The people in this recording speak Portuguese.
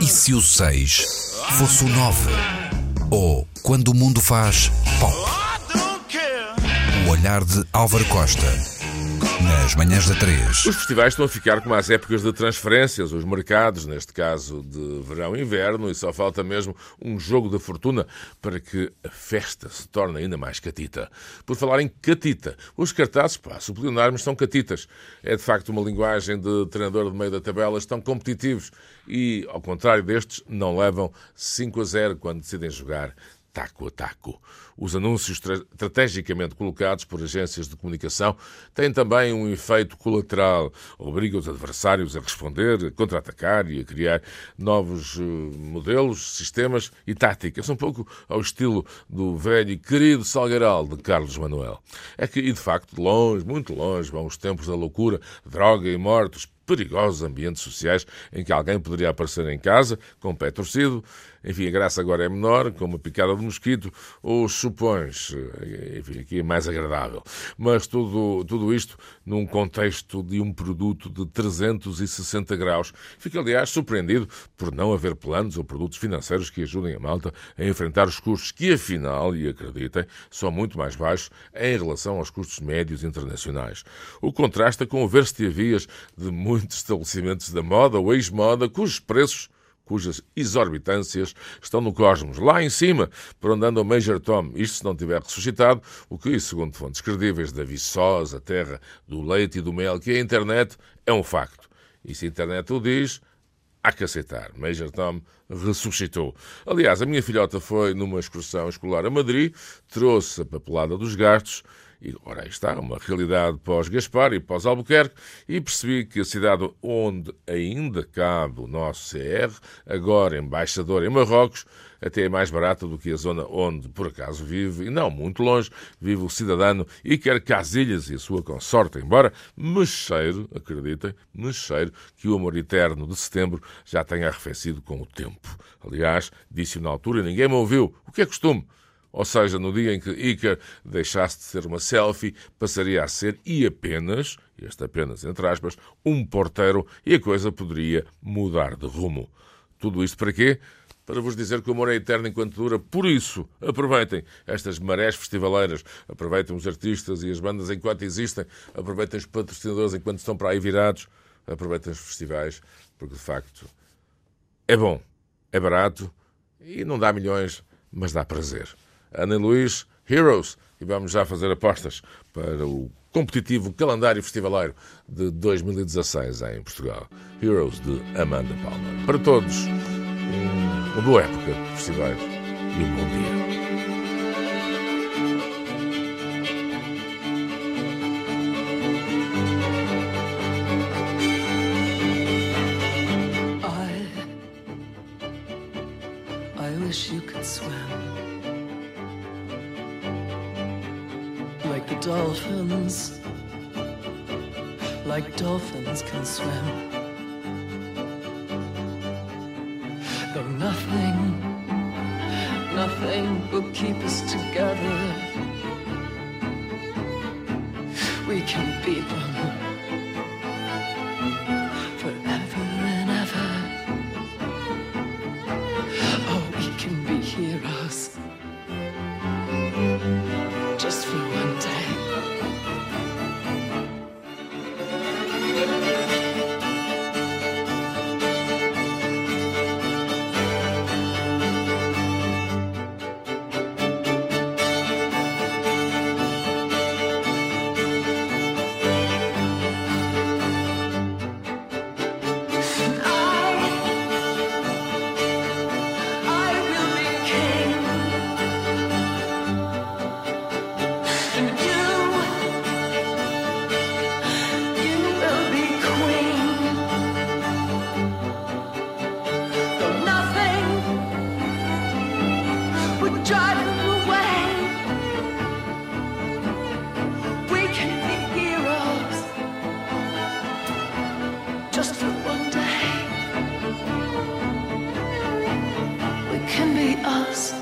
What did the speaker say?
E se o 6 fosse o 9? Ou quando o mundo faz pop? O olhar de Álvaro Costa. Nas manhãs da 3. Os festivais estão a ficar como as épocas de transferências, os mercados, neste caso de verão e inverno, e só falta mesmo um jogo da fortuna para que a festa se torne ainda mais catita. Por falar em catita, os cartazes, pá, subliminar são catitas. É de facto uma linguagem de treinador de meio da tabela, estão competitivos e, ao contrário destes, não levam 5 a 0 quando decidem jogar taco a taco. Os anúncios estrategicamente colocados por agências de comunicação têm também um efeito colateral. Obriga os adversários a responder, a contra-atacar e a criar novos eh, modelos, sistemas e táticas, um pouco ao estilo do velho e querido Salgueiral de Carlos Manuel. É que, e de facto, longe, muito longe, vão os tempos da loucura, droga e mortos, perigosos ambientes sociais em que alguém poderia aparecer em casa com o pé torcido. Enfim, a graça agora é menor, com uma picada de mosquito, ou supões, enfim, aqui é mais agradável. Mas tudo, tudo isto num contexto de um produto de 360 graus. Fico, aliás, surpreendido por não haver planos ou produtos financeiros que ajudem a malta a enfrentar os custos que, afinal, e acreditem, são muito mais baixos em relação aos custos médios internacionais. O contrasta com o ver-se vias de muitos estabelecimentos da moda ou ex-moda cujos preços cujas exorbitâncias estão no cosmos, lá em cima, por onde anda o Major Tom. Isto se não tiver ressuscitado, o que, segundo fontes credíveis da viçosa terra do leite e do mel, que é a internet, é um facto. E se a internet o diz, há que aceitar. Major Tom ressuscitou. Aliás, a minha filhota foi numa excursão escolar a Madrid, trouxe a papelada dos gastos e, ora, aí está, uma realidade pós-Gaspar e pós-Albuquerque, e percebi que a cidade onde ainda cabe o nosso CR, agora embaixador em Marrocos, até é mais barata do que a zona onde, por acaso, vive, e não muito longe, vive o cidadano e quer Casilhas e a sua consorte, embora mecheiro, acreditem, mecheiro, que o amor eterno de setembro já tenha arrefecido com o tempo. Aliás, disse-o na altura e ninguém me ouviu. O que é costume? Ou seja, no dia em que Iker deixasse de ser uma selfie, passaria a ser e apenas, este apenas entre aspas, um porteiro e a coisa poderia mudar de rumo. Tudo isto para quê? Para vos dizer que o amor é eterno enquanto dura. Por isso, aproveitem estas marés festivaleiras, aproveitem os artistas e as bandas enquanto existem, aproveitem os patrocinadores enquanto estão para aí virados, aproveitem os festivais, porque de facto é bom, é barato e não dá milhões, mas dá prazer. Ana Luís, Heroes. E vamos já fazer apostas para o competitivo calendário festivaleiro de 2016 em Portugal. Heroes de Amanda Palmer. Para todos, uma boa época de festivais e um bom dia. I wish you could swim. The dolphins, like dolphins can swim. Though nothing, nothing will keep us together, we can beat them. just for one day. We can be us.